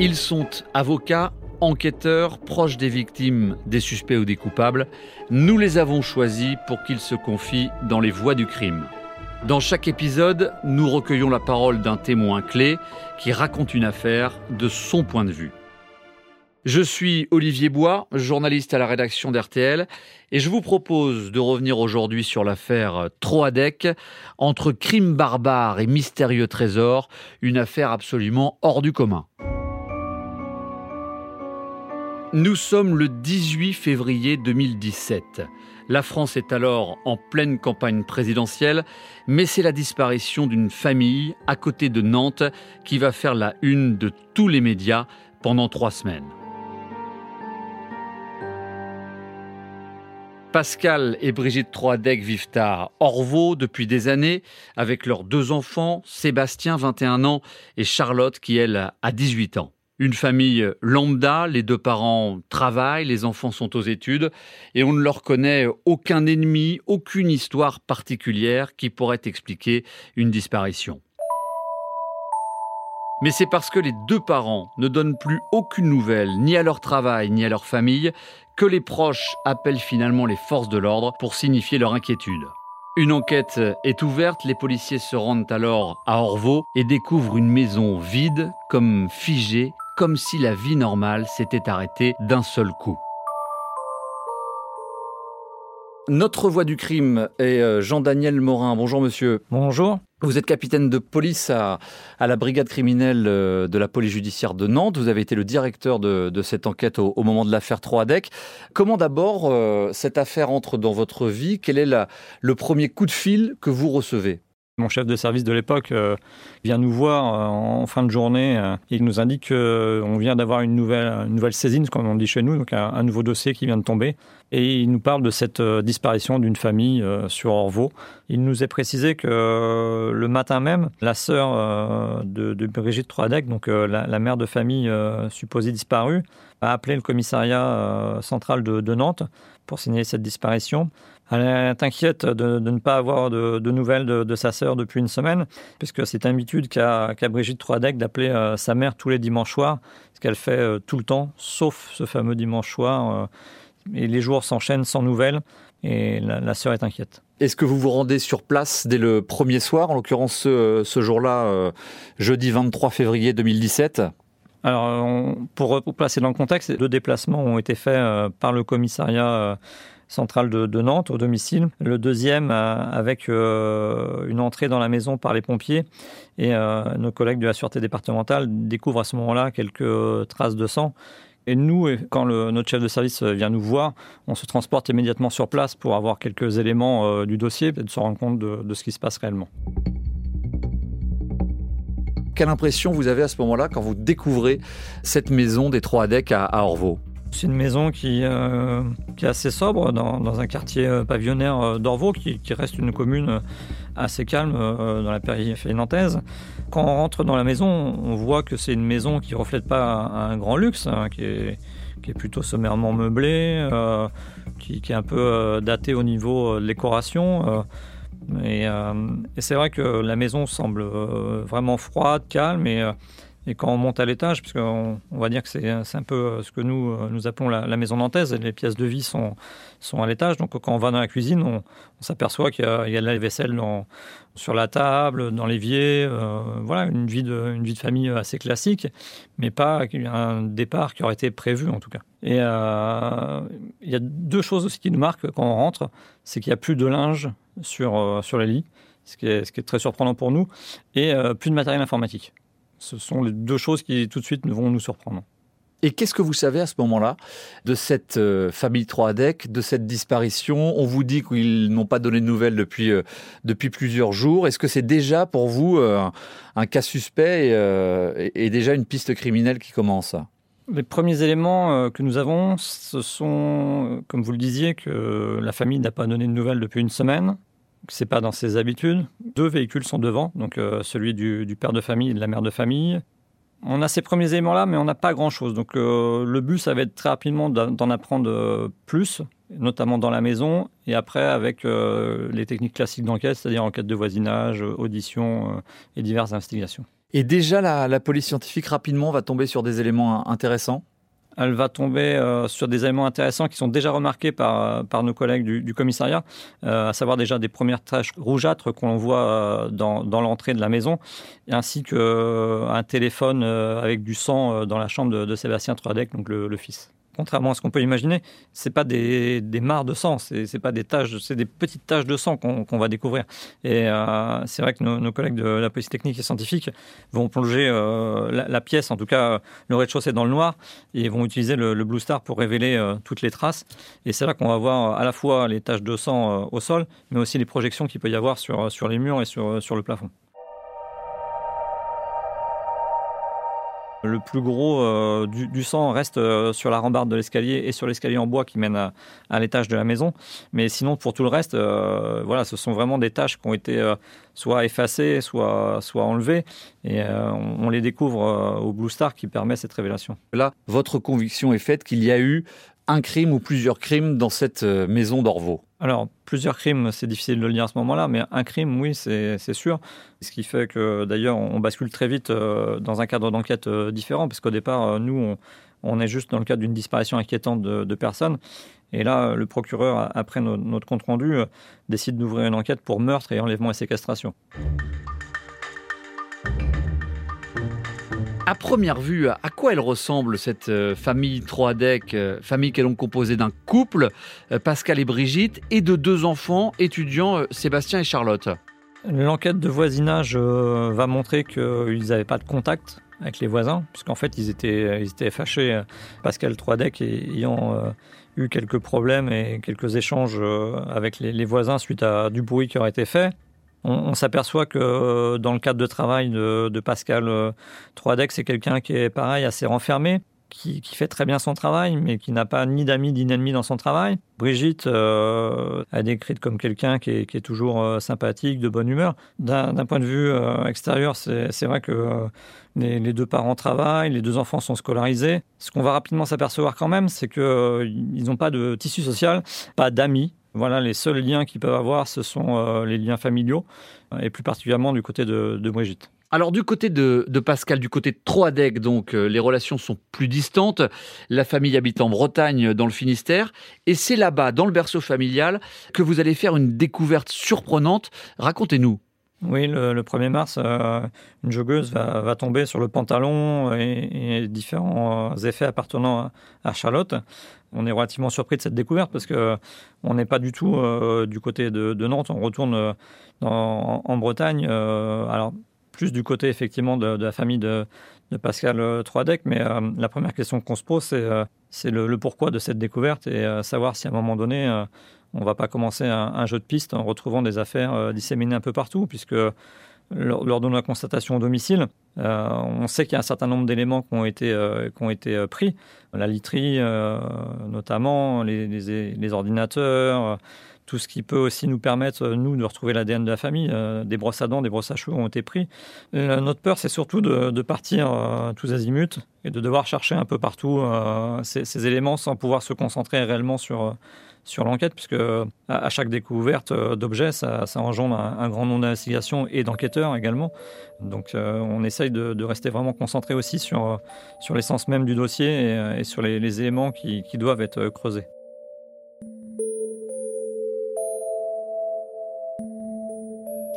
Ils sont avocats, enquêteurs, proches des victimes, des suspects ou des coupables. Nous les avons choisis pour qu'ils se confient dans les voies du crime. Dans chaque épisode, nous recueillons la parole d'un témoin clé qui raconte une affaire de son point de vue. Je suis Olivier Bois, journaliste à la rédaction d'RTL, et je vous propose de revenir aujourd'hui sur l'affaire Troadec, entre crimes barbares et mystérieux trésors, une affaire absolument hors du commun. Nous sommes le 18 février 2017. La France est alors en pleine campagne présidentielle, mais c'est la disparition d'une famille à côté de Nantes qui va faire la une de tous les médias pendant trois semaines. Pascal et Brigitte Troadec vivent à Orvaux depuis des années avec leurs deux enfants, Sébastien, 21 ans, et Charlotte, qui elle a 18 ans. Une famille lambda, les deux parents travaillent, les enfants sont aux études et on ne leur connaît aucun ennemi, aucune histoire particulière qui pourrait expliquer une disparition. Mais c'est parce que les deux parents ne donnent plus aucune nouvelle, ni à leur travail, ni à leur famille, que les proches appellent finalement les forces de l'ordre pour signifier leur inquiétude. Une enquête est ouverte, les policiers se rendent alors à Orvaux et découvrent une maison vide, comme figée, comme si la vie normale s'était arrêtée d'un seul coup. Notre voix du crime est euh, Jean-Daniel Morin. Bonjour monsieur. Bonjour. Vous êtes capitaine de police à, la brigade criminelle euh, de la police judiciaire de Nantes. Vous avez été le directeur de, cette enquête au, moment de l'affaire Troadec. Comment d'abord euh, cette affaire entre dans votre vie? Quel est le premier coup de fil que vous recevez? Mon chef de service de l'époque euh, vient nous voir euh, en fin de journée euh, il nous indique qu'on vient d'avoir une nouvelle, saisine, comme on dit chez nous, donc un, nouveau dossier qui vient de tomber. Et il nous parle de cette disparition d'une famille sur Orvaux. Il nous est précisé que le matin même, la sœur de, Brigitte Troadec, donc la, mère de famille supposée disparue, a appelé le commissariat central de Nantes pour signaler cette disparition. Elle est inquiète de, ne pas avoir de, nouvelles de, sa sœur depuis une semaine, puisque c'est une habitude qu'a Brigitte Troadec d'appeler euh, sa mère tous les dimanches soirs, ce qu'elle fait euh, tout le temps, sauf ce fameux dimanche soir. Euh, et les jours s'enchaînent sans nouvelles, et la, sœur est inquiète. Est-ce que vous vous rendez sur place dès le premier soir, en l'occurrence ce, ce jour-là, jeudi 23 février 2017 alors, pour, pour placer dans le contexte, deux déplacements ont été faits par le commissariat centrale de, Nantes, au domicile. Le deuxième avec euh, une entrée dans la maison par les pompiers. Et euh, nos collègues de la sûreté départementale découvrent à ce moment-là quelques traces de sang. Et nous, quand notre chef de service vient nous voir, on se transporte immédiatement sur place pour avoir quelques éléments euh, du dossier et de se rendre compte de, ce qui se passe réellement. Quelle impression vous avez à ce moment-là quand vous découvrez cette maison des Trois Adecs à, à Orvaux? C'est une maison qui, euh, qui est assez sobre dans, un quartier euh, pavillonnaire euh, d'Orvaux, qui, reste une commune assez calme dans la périphérie nantaise. Quand on rentre dans la maison, on voit que c'est une maison qui ne reflète pas un, grand luxe, hein, qui, est, plutôt sommairement meublée, qui, qui, est un peu datée au niveau de décoration. et, et c'est vrai que la maison semble vraiment froide, calme et et quand on monte à l'étage, puisqu'on on va dire que c'est un peu euh, ce que nous, euh, nous appelons la, maison nantaise, les pièces de vie sont, sont à l'étage. Donc quand on va dans la cuisine, on, s'aperçoit qu'il y, a de la vaisselle sur la table, dans l'évier. Euh, voilà, une vie, de, une vie de famille assez classique, mais pas un départ qui aurait été prévu en tout cas. Et il y a deux choses aussi qui nous marquent quand on rentre, c'est qu'il n'y a plus de linge sur, sur les lits, ce qui, est, ce qui est très surprenant pour nous, et plus de matériel informatique. Ce sont les deux choses qui tout de suite vont nous surprendre. Et qu'est-ce que vous savez à ce moment-là de cette euh, famille Troadec, de cette disparition? On vous dit qu'ils n'ont pas donné de nouvelles depuis, euh, depuis plusieurs jours. Est-ce que c'est déjà pour vous euh, un cas suspect et, déjà une piste criminelle qui commence? Les premiers éléments que nous avons, ce sont, comme vous le disiez, que la famille n'a pas donné de nouvelles depuis une semaine, c'est pas dans ses habitudes. Deux véhicules sont devant, donc euh, celui du, père de famille et de la mère de famille. On a ces premiers éléments-là, mais on n'a pas grand-chose. Donc euh, le but, ça va être très rapidement d'en apprendre euh, plus, notamment dans la maison, et après avec les techniques classiques d'enquête, c'est-à-dire enquête de voisinage, audition et diverses investigations. Et déjà, la, police scientifique rapidement va tomber sur des éléments intéressants elle va tomber euh, sur des éléments intéressants qui sont déjà remarqués par, par nos collègues du, commissariat, euh, à savoir déjà des premières taches rougeâtres qu'on voit euh, dans, l'entrée de la maison, ainsi qu'un téléphone avec du sang dans la chambre de, Sébastien Troadec, donc le fils contrairement à ce qu'on peut imaginer, c'est pas des, des, mares de sang, c'est pas des taches, c'est des petites taches de sang qu'on va découvrir. Et euh, c'est vrai que nos, collègues de la police technique et scientifique vont plonger euh, la, pièce, en tout cas le rez-de-chaussée dans le noir, et vont utiliser le, Blue Star pour révéler euh, toutes les traces. Et c'est là qu'on va voir à la fois les taches de sang au sol, mais aussi les projections qu'il peut y avoir sur, sur les murs et sur, sur le plafond. Le plus gros euh, du, sang reste euh, sur la rambarde de l'escalier et sur l'escalier en bois qui mène à, l'étage de la maison. Mais sinon, pour tout le reste, euh, voilà, ce sont vraiment des tâches qui ont été soit effacées, soit, soit enlevées. Et on, les découvre au Blue Star qui permet cette révélation. Là, votre conviction est faite qu'il y a eu un crime ou plusieurs crimes dans cette maison d'Orvaux alors, plusieurs crimes, c'est difficile de le dire à ce moment-là, mais un crime, oui, c'est sûr. Ce qui fait que, d'ailleurs, on bascule très vite euh, dans un cadre d'enquête euh, différent, parce qu'au départ, euh, nous, on, est juste dans le cadre d'une disparition inquiétante de, personnes. Et là, le procureur, après notre compte-rendu, décide d'ouvrir une enquête pour meurtre et enlèvement et séquestration. À première vue, à quoi elle ressemble cette euh, famille Troadec, euh, famille qui est donc composée d'un couple, euh, Pascal et Brigitte, et de deux enfants étudiants, Sébastien et Charlotte? L'enquête de voisinage va montrer qu'ils n'avaient pas de contact avec les voisins, puisqu'en fait ils étaient, ils étaient fâchés, Pascal Troadec ayant eu quelques problèmes et quelques échanges avec les voisins suite à du bruit qui aurait été fait. On, s'aperçoit que euh, dans le cadre de travail de, Pascal euh, Troadec, c'est quelqu'un qui est pareil, assez renfermé, qui, fait très bien son travail, mais qui n'a pas ni d'amis ni d'ennemis dans son travail. Brigitte euh, a décrite comme quelqu'un qui, est, toujours sympathique, de bonne humeur. D'un point de vue extérieur, c'est vrai que les, les, deux parents travaillent, les deux enfants sont scolarisés. Ce qu'on va rapidement s'apercevoir quand même, c'est qu'ils n'ont pas de tissu social, pas d'amis. Voilà, les seuls liens qu'ils peuvent avoir, ce sont euh, les liens familiaux, euh, et plus particulièrement du côté de, Brigitte. Alors du côté de, Pascal, du côté de Troadec, donc euh, les relations sont plus distantes. La famille habite en Bretagne, dans le Finistère, et c'est là-bas, dans le berceau familial, que vous allez faire une découverte surprenante. Racontez-nous. Oui, le, 1er mars, une joggeuse va, tomber sur le pantalon et, différents effets appartenant à Charlotte on est relativement surpris de cette découverte parce que on n'est pas du tout euh, du côté de, Nantes. On retourne euh, en, Bretagne. Euh, alors plus du côté effectivement de, la famille de, Pascal Troadec, mais la première question qu'on se pose, c'est le, pourquoi de cette découverte et savoir si à un moment donné, on ne va pas commencer un, jeu de piste en retrouvant des affaires disséminées un peu partout, puisque lors, de la constatation au domicile, euh, on sait qu'il y a un certain nombre d'éléments qui ont été, euh, qui ont été euh, pris. La literie, notamment, les, ordinateurs, tout ce qui peut aussi nous permettre, nous, de retrouver l'ADN de la famille. des brosses à dents, des brosses à cheveux ont été pris. notre peur, c'est surtout de, partir tous azimuts et de devoir chercher un peu partout ces, éléments sans pouvoir se concentrer réellement sur sur l'enquête, puisque à, chaque découverte euh, d'objets, ça, engendre un, grand nombre d'investigations et d'enquêteurs également. Donc euh, on essaye de, rester vraiment concentré aussi sur, sur l'essence même du dossier et, sur les, éléments qui doivent être creusés.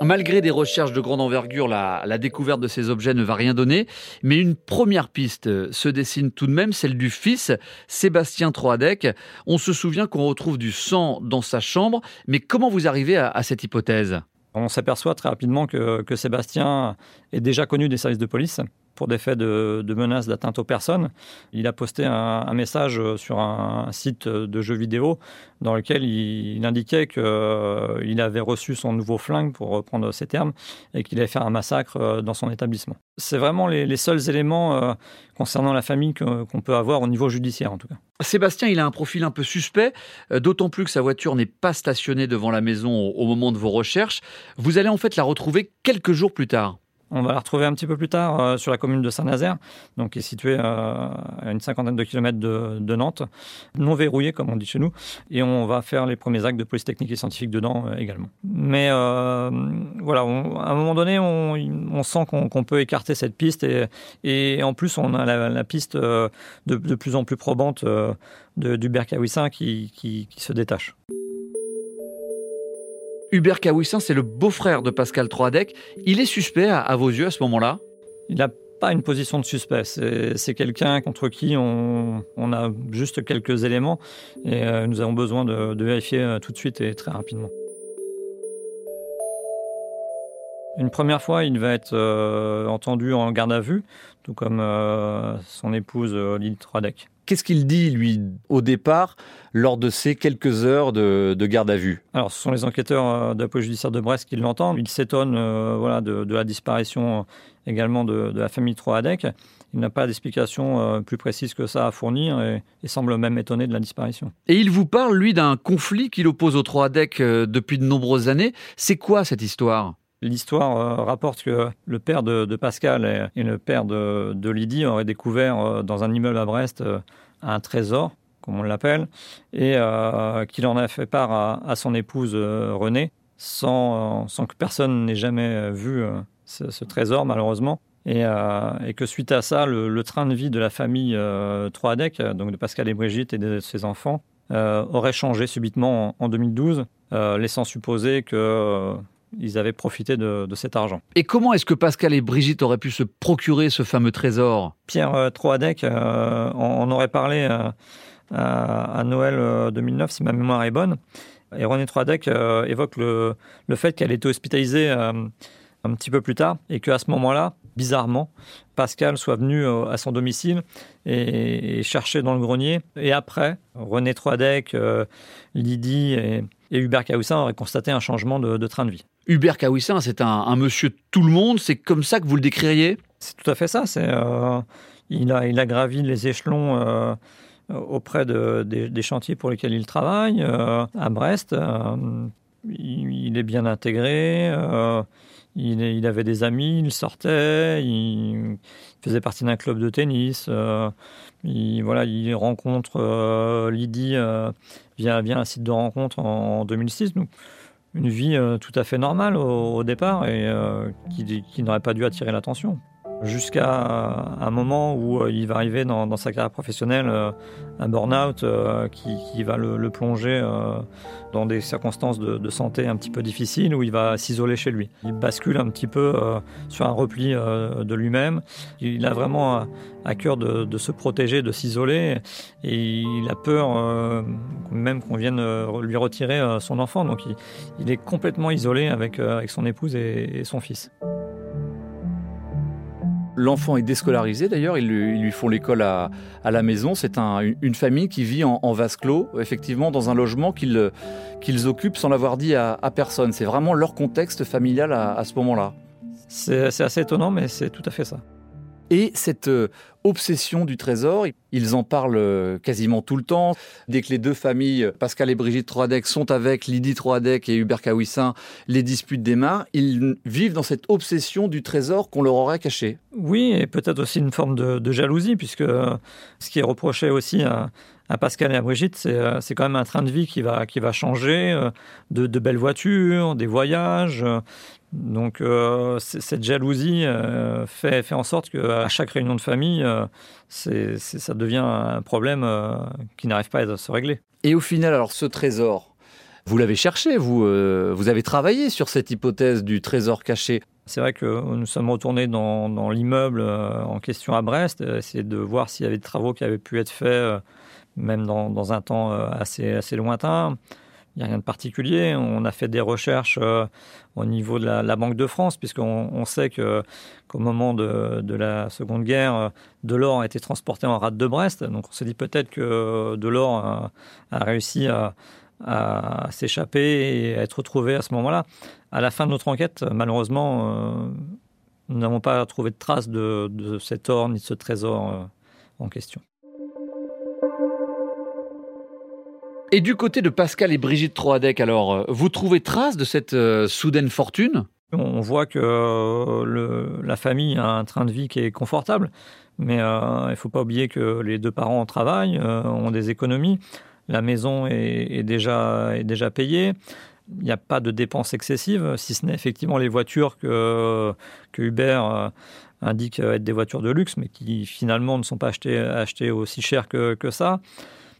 Malgré des recherches de grande envergure, la, découverte de ces objets ne va rien donner, mais une première piste se dessine tout de même, celle du fils, Sébastien Troadec. On se souvient qu'on retrouve du sang dans sa chambre, mais comment vous arrivez à, cette hypothèse? On s'aperçoit très rapidement que, que Sébastien est déjà connu des services de police pour des faits de, menaces d'atteinte aux personnes. Il a posté un, message sur un, site de jeux vidéo dans lequel il, indiquait qu'il euh, avait reçu son nouveau flingue, pour reprendre ses termes, et qu'il allait faire un massacre euh, dans son établissement. C'est vraiment les, seuls éléments euh, concernant la famille qu'on peut avoir au niveau judiciaire, en tout cas. Sébastien, il a un profil un peu suspect, d'autant plus que sa voiture n'est pas stationnée devant la maison au moment de vos recherches. Vous allez en fait la retrouver quelques jours plus tard. On va la retrouver un petit peu plus tard euh, sur la commune de Saint-Nazaire, donc qui est située euh, à une cinquantaine de kilomètres de, Nantes, non verrouillée comme on dit chez nous, et on va faire les premiers actes de police technique et scientifique dedans euh, également. Mais voilà, à un moment donné, on, sent qu'on peut écarter cette piste, et, en plus, on a la, piste de, plus en plus probante d'Hubert Kawissin qui, qui se détache. Hubert Kawissin, c'est le beau-frère de Pascal Troadec. Il est suspect à, vos yeux à ce moment-là? Il n'a pas une position de suspect. C'est quelqu'un contre qui on, a juste quelques éléments et euh, nous avons besoin de, vérifier euh, tout de suite et très rapidement. Une première fois, il va être euh, entendu en garde à vue, tout comme son épouse Lydie Troadec. Qu'est-ce qu'il dit, lui, au départ, lors de ces quelques heures de, garde à vue? Alors, ce sont les enquêteurs euh, de la police judiciaire de Brest qui l'entendent. Ils s'étonnent euh, voilà, de, la disparition euh, également de, la famille Troadec. Il n'a pas d'explication plus précise que ça à fournir et, semble même étonné de la disparition. Et il vous parle, lui, d'un conflit qu'il oppose aux Troadec depuis de nombreuses années. C'est quoi cette histoire? L'histoire rapporte que le père de, Pascal et, le père de, Lydie auraient découvert dans un immeuble à Brest un trésor, comme on l'appelle, et euh, qu'il en a fait part à, son épouse euh, Renée, sans, que personne n'ait jamais vu euh, ce, trésor, malheureusement. Et, que suite à ça, le, train de vie de la famille Troadec, donc de Pascal et Brigitte et de ses enfants, aurait changé subitement en, en 2012, laissant supposer que ils avaient profité de, cet argent. Et comment est-ce que Pascal et Brigitte auraient pu se procurer ce fameux trésor? Pierre euh, Troadec euh, en, aurait parlé euh, à, Noël 2009, si ma mémoire est bonne. Et René Troadec évoque le, fait qu'elle était hospitalisée un petit peu plus tard et qu'à ce moment-là, bizarrement, Pascal soit venu à son domicile et, chercher dans le grenier. Et après, René Troadec, Lydie et, Hubert Cahoussin auraient constaté un changement de train de vie. Hubert Kawissin, c'est un, monsieur tout le monde, c'est comme ça que vous le décririez? C'est tout à fait ça. C'est, euh, il, a, il a gravi les échelons euh, auprès de, des, chantiers pour lesquels il travaille, euh, à Brest. Il, est bien intégré, il, avait des amis, il sortait, il faisait partie d'un club de tennis. il, voilà, il rencontre Lydie via un site de rencontre en, 2006 une vie euh, tout à fait normale au, départ et euh, qui, n'aurait pas dû attirer l'attention. Jusqu'à un moment où euh, il va arriver dans, sa carrière professionnelle un burn-out qui, va le, plonger dans des circonstances de, santé un petit peu difficiles où il va s'isoler chez lui. Il bascule un petit peu sur un repli de lui-même. Il a vraiment à cœur de, se protéger, de s'isoler et il a peur même qu'on vienne lui retirer son enfant. Donc il, est complètement isolé avec, avec son épouse et son fils. L'enfant est déscolarisé d'ailleurs, ils, lui font l'école à, la maison. C'est une famille qui vit en, vase clos, effectivement, dans un logement qu'ils occupent sans l'avoir dit à, personne. C'est vraiment leur contexte familial à ce moment-là. C'est assez étonnant, mais c'est tout à fait ça. Et cette euh, obsession du trésor, ils en parlent euh, quasiment tout le temps. Dès que les deux familles, Pascal et Brigitte Troadec, sont avec Lydie Troadec et Hubert Kawissin, les disputes démarrent. Ils vivent dans cette obsession du trésor qu'on leur aurait caché. Oui, et peut-être aussi une forme de, jalousie, puisque euh, ce qui est reproché aussi à, Pascal et à Brigitte, c'est quand même un train de vie qui va, qui va changer, de, de belles voitures, des voyages, donc euh, cette jalousie euh, fait, fait, en sorte qu'à chaque réunion de famille, euh, ça devient un problème qui n'arrive pas à se régler. Et au final, alors ce trésor, vous l'avez cherché, vous, vous avez travaillé sur cette hypothèse du trésor caché? C'est vrai que nous sommes retournés dans, l'immeuble en question à Brest, essayer de voir s'il y avait des travaux qui avaient pu être faits, même dans, dans un temps assez, assez lointain. Il n'y a rien de particulier. On a fait des recherches euh, au niveau de la, Banque de France, puisqu'on on sait qu'au moment de, la Seconde Guerre, euh, de l'or a été transporté en rade de Brest. Donc on s'est dit peut-être que de l'or a, réussi à, s'échapper et à être retrouvé à ce moment-là. À la fin de notre enquête, malheureusement, euh, nous n'avons pas trouvé de traces de, cet or ni de ce trésor en question. Et du côté de Pascal et Brigitte Troadec, alors, euh, vous trouvez trace de cette euh, soudaine fortune? On voit que la famille a un train de vie qui est confortable, mais il ne faut pas oublier que les deux parents travaillent, ont des économies. La maison est, déjà, payée il n'y a pas de dépenses excessives, si ce n'est effectivement les voitures que, que Uber euh, indique être des voitures de luxe, mais qui finalement ne sont pas achetées, achetées aussi cher que, que ça.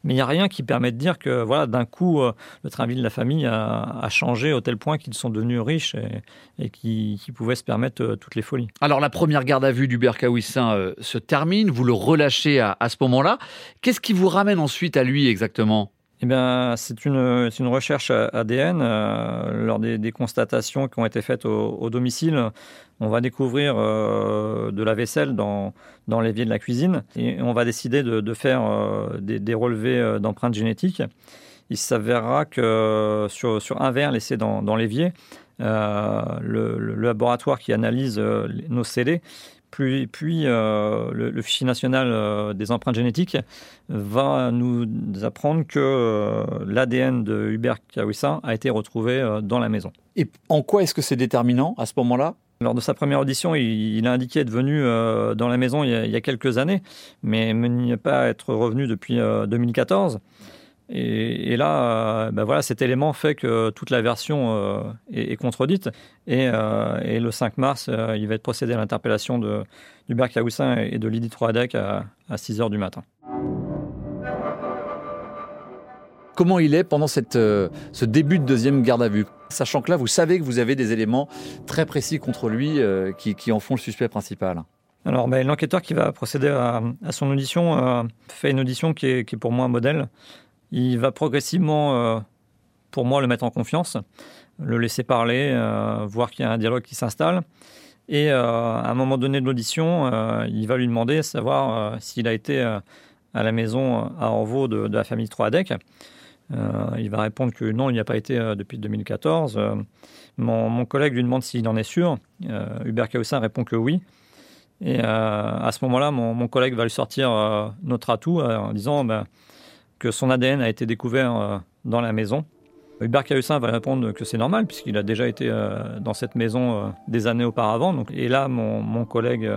Mais il n'y a rien qui permet de dire que voilà, d'un coup, euh, le train de la famille a, changé au tel point qu'ils sont devenus riches et, et qu'ils pouvaient se permettre euh, toutes les folies. Alors la première garde à vue d'Hubert Kawissin se termine, vous le relâchez à ce moment-là. Qu'est-ce qui vous ramène ensuite à lui exactement? Eh bien, c'est une, recherche ADN. Euh, lors des, constatations qui ont été faites au, domicile, on va découvrir euh, de la vaisselle dans, dans l'évier de la cuisine et on va décider de, faire euh, des, relevés d'empreintes génétiques. Il s'avérera que sur, sur, un verre laissé dans, dans l'évier, le, laboratoire qui analyse nos scellés puis, puis euh, le, fichier national euh, des empreintes génétiques va nous apprendre que euh, l'ADN de Hubert Kawissin a été retrouvé dans la maison. Et en quoi est-ce que c'est déterminant à ce moment-là? Lors de sa première audition, il, a indiqué être venu dans la maison il y, a, il y a quelques années, mais il n'y pas être revenu depuis 2014. Et, là, euh, ben voilà, cet élément fait que toute la version euh, est, contredite. Euh, et, le 5 mars, il va être procédé à l'interpellation d'Hubert Caoussin et de Lydie Troadec à, 6 h du matin. Comment il est pendant cette, ce début de deuxième garde à vue? Sachant que là, vous savez que vous avez des éléments très précis contre lui qui, en font le suspect principal. Alors, ben, l'enquêteur qui va procéder à, son audition fait une audition qui est, qui est, pour moi un modèle. Il va progressivement, euh, pour moi, le mettre en confiance, le laisser parler, euh, voir qu'il y a un dialogue qui s'installe. Et euh, à un moment donné de l'audition, il va lui demander savoir s'il a été à la maison à Orvaux de, la famille Troadec. il va répondre que non, il n'y a pas été depuis 2014. Mon, collègue lui demande s'il en est sûr. Hubert Caussin répond que oui. Et à ce moment-là, mon, collègue va lui sortir notre atout en disant ben, que son ADN a été découvert euh, dans la maison. Hubert Cahusin va répondre que c'est normal puisqu'il a déjà été euh, dans cette maison euh, des années auparavant. Et là, mon, collègue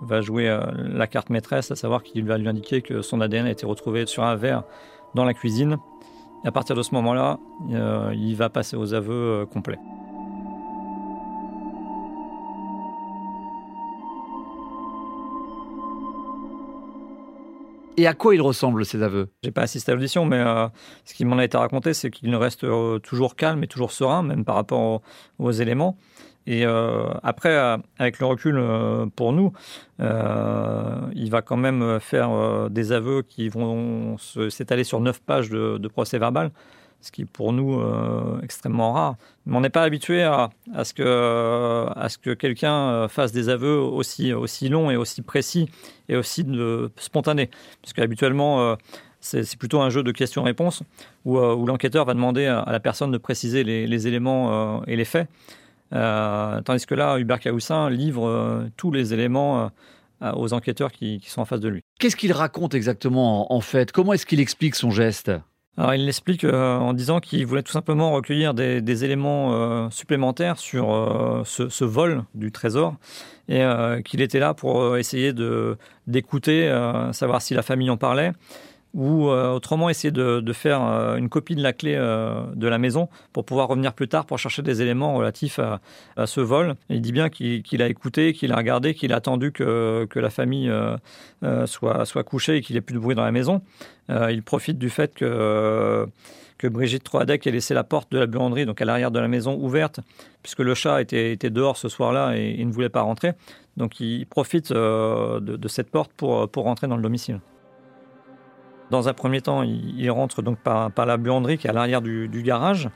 va jouer la carte maîtresse, à savoir qu'il va lui indiquer que son ADN a été retrouvé sur un verre dans la cuisine. Et à partir de ce moment-là, il va passer aux aveux complets. Et à quoi il ressemble ces aveux? J'ai pas assisté à l'audition, mais euh, ce qui m'en a été raconté, c'est qu'il reste euh, toujours calme et toujours serein, même par rapport aux, éléments. Et euh, après, avec le recul pour nous, il va quand même faire des aveux qui vont s'étaler sur neuf pages de procès verbal ce qui est pour nous euh, extrêmement rare. Mais on n'est pas habitué à, ce que, quelqu'un euh, fasse des aveux aussi, longs et aussi précis et aussi spontanés. Parce qu'habituellement, euh, c'est plutôt un jeu de questions-réponses où, où l'enquêteur va demander à, la personne de préciser les, éléments et les faits. tandis que là, Hubert Cahoussin livre tous les éléments aux enquêteurs qui, sont en face de lui. Qu'est-ce qu'il raconte exactement en fait? Comment est-ce qu'il explique son geste? Alors, il l'explique euh, en disant qu'il voulait tout simplement recueillir des, éléments euh, supplémentaires sur euh, ce, vol du trésor et qu'il était là pour essayer d'écouter, savoir si la famille en parlait ou autrement essayer de, faire une copie de la clé de la maison pour pouvoir revenir plus tard pour chercher des éléments relatifs à, ce vol. il dit bien qu'il a écouté, qu'il a regardé, qu'il a attendu que, la famille soit, couchée et qu'il n'y ait plus de bruit dans la maison. Euh, il profite du fait que, Brigitte Troadec ait laissé la porte de la buanderie, donc à l'arrière de la maison, ouverte, puisque le chat était, dehors ce soir-là et, il ne voulait pas rentrer. Donc il profite euh, de, cette porte pour rentrer dans le domicile. Dans un premier temps, il, rentre donc par, la buanderie qui est à l'arrière du, garage.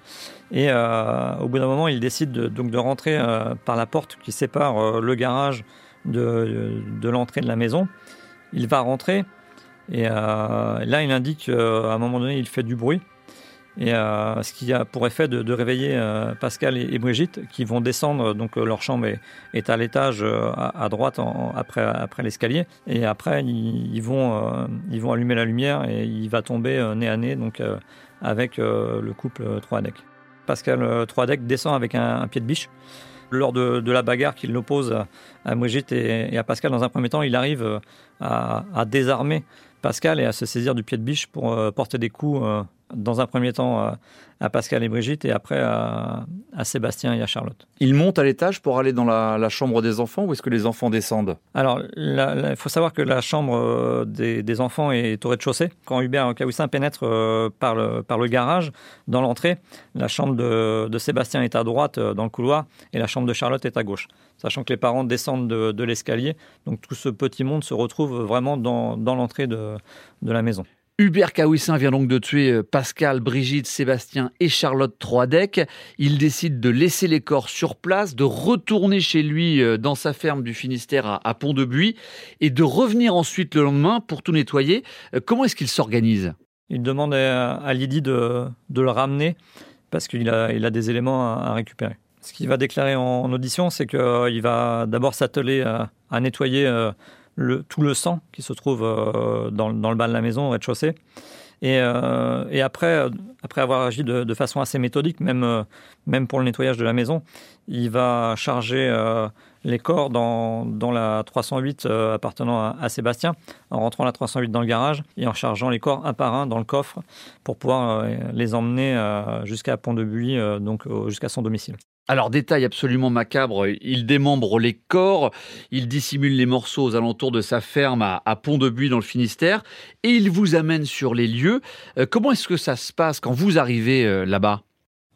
Et euh, au bout d'un moment, il décide de, donc de rentrer par la porte qui sépare le garage de, l'entrée de la maison. Il va rentrer et euh, là, il indique qu'à un moment donné, il fait du bruit. Et euh, ce qui a pour effet de, réveiller euh, Pascal et, Brigitte, qui vont descendre. Donc leur chambre est, à l'étage à, droite après, après l'escalier. Et après, ils, vont, ils vont allumer la lumière et il va tomber nez à nez donc, avec le couple Troadec. Pascal Troadec descend avec un, pied de biche. Lors de, la bagarre qui l'oppose à Brigitte et, à Pascal, dans un premier temps, il arrive à, désarmer Pascal et à se saisir du pied de biche pour porter des coups dans un premier temps à Pascal et Brigitte et après à, Sébastien et à Charlotte. Ils montent à l'étage pour aller dans la, chambre des enfants ou est-ce que les enfants descendent? Alors, il faut savoir que la chambre euh, des, enfants est au rez-de-chaussée. Quand Hubert Caoussin pénètre euh, par le, par le garage, dans l'entrée, la chambre de, Sébastien est à droite euh, dans le couloir et la chambre de Charlotte est à gauche. Sachant que les parents descendent de, l'escalier, donc tout ce petit monde se retrouve vraiment dans, l'entrée de la maison. Hubert Kawissin vient donc de tuer euh, Pascal, Brigitte, Sébastien et Charlotte Troadec. Il décide de laisser les corps sur place, de retourner chez lui euh, dans sa ferme du Finistère à Pont-de-Buis et de revenir ensuite le lendemain pour tout nettoyer. Euh, comment est-ce qu'il s'organise? Il demande à Lydie de, le ramener parce qu'il a, il a des éléments à, récupérer. Ce qu'il va déclarer en, audition, c'est qu'il va d'abord s'atteler à, nettoyer tout le sang qui se trouve euh, dans, le bas de la maison, au rez-de-chaussée. Et, euh, après, après avoir agi de, façon assez méthodique, même, euh, même pour le nettoyage de la maison, il va charger les corps dans, la 308 appartenant à, Sébastien, en rentrant la 308 dans le garage et en chargeant les corps un par un dans le coffre pour pouvoir les emmener jusqu'à Pont-de-Buis, donc jusqu'à son domicile. Alors, détail absolument macabre, il démembre les corps, il dissimule les morceaux aux alentours de sa ferme à, Pont-de-Buis dans le Finistère et il vous amène sur les lieux. Euh, comment est-ce que ça se passe quand vous arrivez euh, là-bas?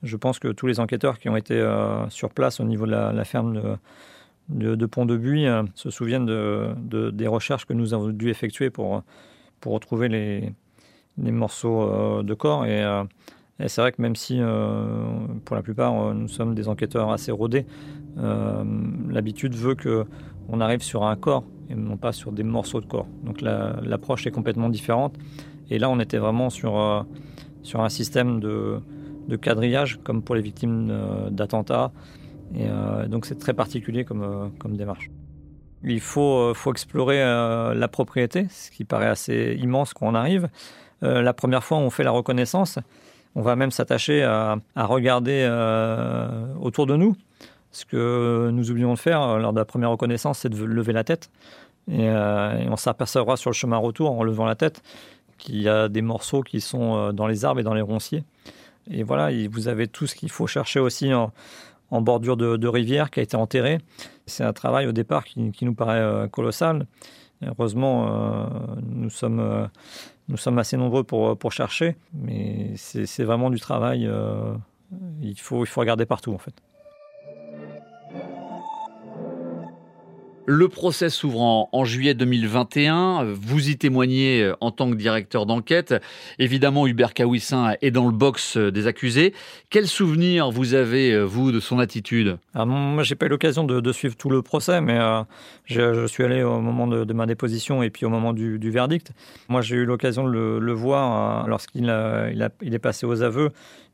Je pense que tous les enquêteurs qui ont été euh, sur place au niveau de la, ferme de, Pont-de-Buis se souviennent de, des recherches que nous avons dû effectuer pour, pour retrouver les, les morceaux de corps. Et et c'est vrai que même si, euh, pour la plupart, euh, nous sommes des enquêteurs assez rodés, euh, l'habitude veut que on arrive sur un corps et non pas sur des morceaux de corps. Donc l'approche est complètement différente. Et là, on était vraiment sur, sur un système de, de quadrillage, comme pour les victimes d'attentats. Et donc c'est très particulier comme, comme démarche. Il faut, faut explorer la propriété, ce qui paraît assez immense quand on arrive. la première fois, on fait la reconnaissance. On va même s'attacher à, regarder euh, autour de nous. Ce que nous oublions de faire euh, lors de la première reconnaissance, c'est de lever la tête. Euh, et, on s'apercevra sur le chemin retour, en levant la tête, qu'il y a des morceaux qui sont dans les arbres et dans les ronciers. Et voilà, vous avez tout ce qu'il faut chercher aussi en, bordure de, rivière qui a été enterré. C'est un travail au départ qui, qui nous paraît colossal. heureusement, nous sommes nous sommes assez nombreux pour, pour chercher, mais c'est vraiment du travail. Euh, il, faut, il faut regarder partout en fait. Le procès s'ouvre en, juillet 2021. Vous y témoignez euh, en tant que directeur d'enquête. Évidemment, Hubert Kawissin est dans le box euh, des accusés. Quel souvenir vous avez, euh, vous, de son attitude? Ah, Moi, j'ai pas eu l'occasion de, suivre tout le procès, mais je, suis allé au moment de, ma déposition et puis au moment du, verdict. Moi, j'ai eu l'occasion de le, voir lorsqu'il il est passé aux aveux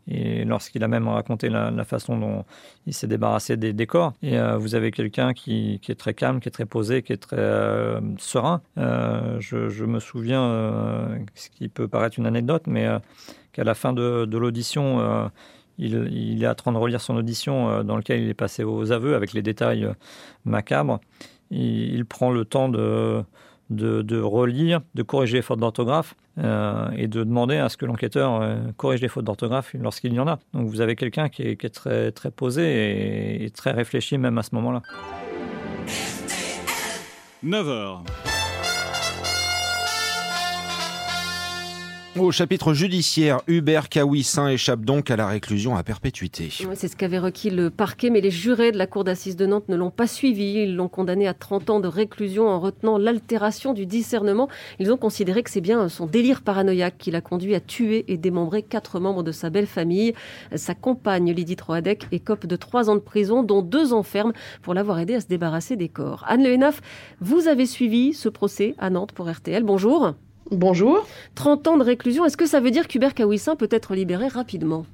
et lorsqu'il a même raconté la, façon dont il s'est débarrassé des décors, et euh, vous avez quelqu'un qui, est très calme, qui est très posé, qui est très euh, serein. Euh, je, me souviens, ce qui peut paraître une anecdote, mais qu'à la fin de, l'audition, il, est en train de relire son audition dans laquelle il est passé aux aveux avec les détails macabres. il prend le temps de de, relire, de corriger les fautes d'orthographe euh, et de demander à ce que l'enquêteur euh, corrige les fautes d'orthographe lorsqu'il y en a. Donc vous avez quelqu'un qui, est, très, très posé et, très réfléchi même à ce moment-là. 9h. Au chapitre judiciaire, Hubert Kawissin échappe donc à la réclusion à perpétuité. c'est ce qu'avait requis le parquet, mais les jurés de la cour d'assises de Nantes ne l'ont pas suivi. Ils l'ont condamné à 30 ans de réclusion en retenant l'altération du discernement. Ils ont considéré que c'est bien son délire paranoïaque qui l'a conduit à tuer et démembrer quatre membres de sa belle famille. Sa compagne, Lydie Troadec, écope de trois ans de prison, dont deux ans ferme pour l'avoir aidé à se débarrasser des corps. Anne Lehenaf, vous avez suivi ce procès à Nantes pour RTL. Bonjour. Bonjour. 30 ans de réclusion, est-ce que ça veut dire qu'Hubert Kawissin peut être libéré rapidement?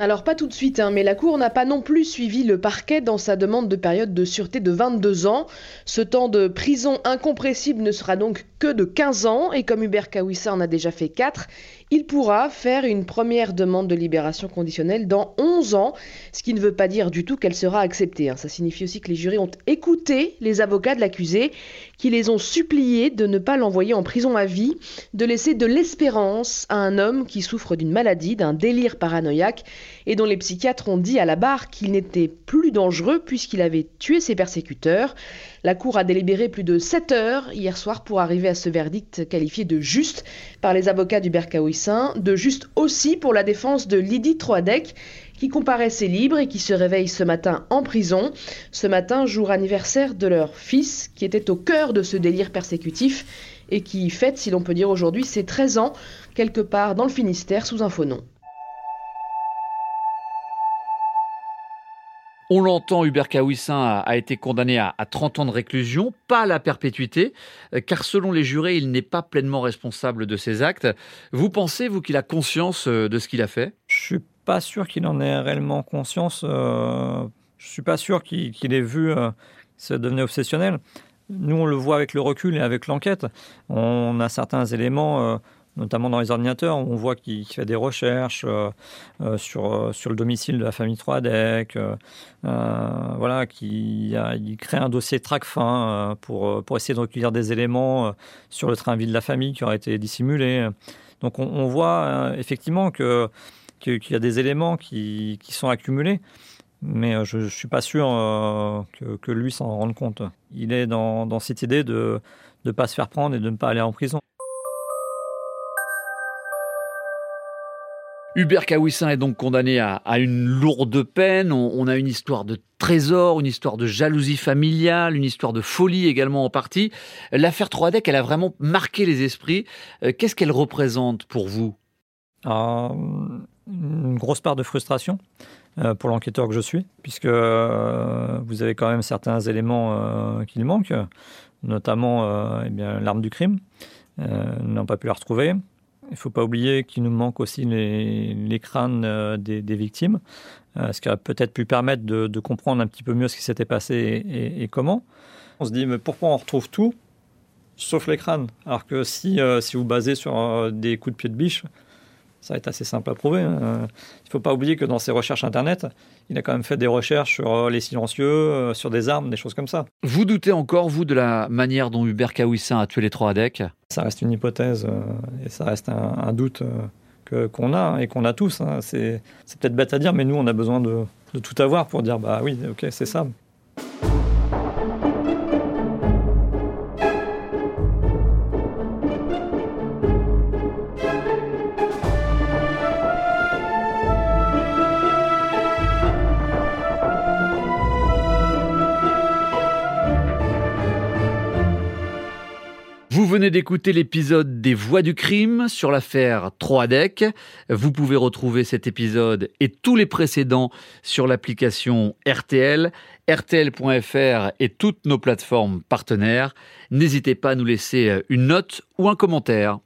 Alors pas tout de suite, hein, mais la Cour n'a pas non plus suivi le parquet dans sa demande de période de sûreté de 22 ans. Ce temps de prison incompressible ne sera donc que de 15 ans, et comme Hubert Kawissa en a déjà fait 4, il pourra faire une première demande de libération conditionnelle dans 11 ans, ce qui ne veut pas dire du tout qu'elle sera acceptée. Hein. Ça signifie aussi que les jurés ont écouté les avocats de l'accusé, qui les ont suppliés de ne pas l'envoyer en prison à vie, de laisser de l'espérance à un homme qui souffre d'une maladie, d'un délire paranoïaque, et dont les psychiatres ont dit à la barre qu'il n'était plus dangereux puisqu'il avait tué ses persécuteurs. La Cour a délibéré plus de 7 heures hier soir pour arriver à ce verdict qualifié de juste par les avocats du Berkawissin, de juste aussi pour la défense de Lydie Troadec, qui comparaissait libre et qui se réveille ce matin en prison. Ce matin, jour anniversaire de leur fils, qui était au cœur de ce délire persécutif et qui fête, si l'on peut dire aujourd'hui, ses 13 ans, quelque part dans le Finistère sous un faux nom. On l'entend, Hubert Kawissin a, été condamné à, 30 ans de réclusion, pas à la perpétuité, euh, car selon les jurés, il n'est pas pleinement responsable de ses actes. Vous pensez, vous, qu'il a conscience euh, de ce qu'il a fait? Je suis pas sûr qu'il en ait réellement conscience. Euh, je suis pas sûr qu'il ait vu que ça devenait obsessionnel. Nous, on le voit avec le recul et avec l'enquête. On a certains éléments notamment dans les ordinateurs, on voit qu'il fait des recherches euh, euh, sur, euh, sur le domicile de la famille Troadec, voilà, qu'il il crée un dossier TRACFIN pour, pour essayer de recueillir des éléments sur le train vie de la famille qui aurait été dissimulé. Donc on, voit effectivement que, qu'il y a des éléments qui, qui sont accumulés mais je ne suis pas sûr que, que, lui s'en rende compte. Il est dans, dans cette idée de ne pas se faire prendre et de ne pas aller en prison. Hubert Kawissin est donc condamné à, une lourde peine. On, a une histoire de trésor, une histoire de jalousie familiale, une histoire de folie également en partie. L'affaire Troadec, elle a vraiment marqué les esprits. Euh, qu'est-ce qu'elle représente pour vous? Ah, Une grosse part de frustration euh, pour l'enquêteur que je suis, puisque euh, vous avez quand même certains éléments qui manquent, notamment eh l'arme du crime. nous n'avons pas pu la retrouver. Il ne faut pas oublier qu'il nous manque aussi les, crânes euh, des, victimes, euh, ce qui aurait peut-être pu permettre de, comprendre un petit peu mieux ce qui s'était passé et, comment. On se dit, mais pourquoi on retrouve tout, sauf les crânes? Alors que si, euh, si vous basez sur des coups de pied de biche, ça va être assez simple à prouver. Hein. Il ne faut pas oublier que dans ses recherches Internet, il a quand même fait des recherches sur les silencieux, sur des armes, des choses comme ça. Vous doutez encore, vous, de la manière dont Hubert Kawissin a tué les trois ADEC Ça reste une hypothèse euh, et ça reste un, doute qu'on a et qu'on a tous. Hein. C'est peut-être bête à dire, mais nous, on a besoin de, de tout avoir pour dire bah oui, ok, c'est ça. D'écouter l'épisode des Voix du crime sur l'affaire Troadec. Vous pouvez retrouver cet épisode et tous les précédents sur l'application RTL, rtl.fr et toutes nos plateformes partenaires. N'hésitez pas à nous laisser une note ou un commentaire.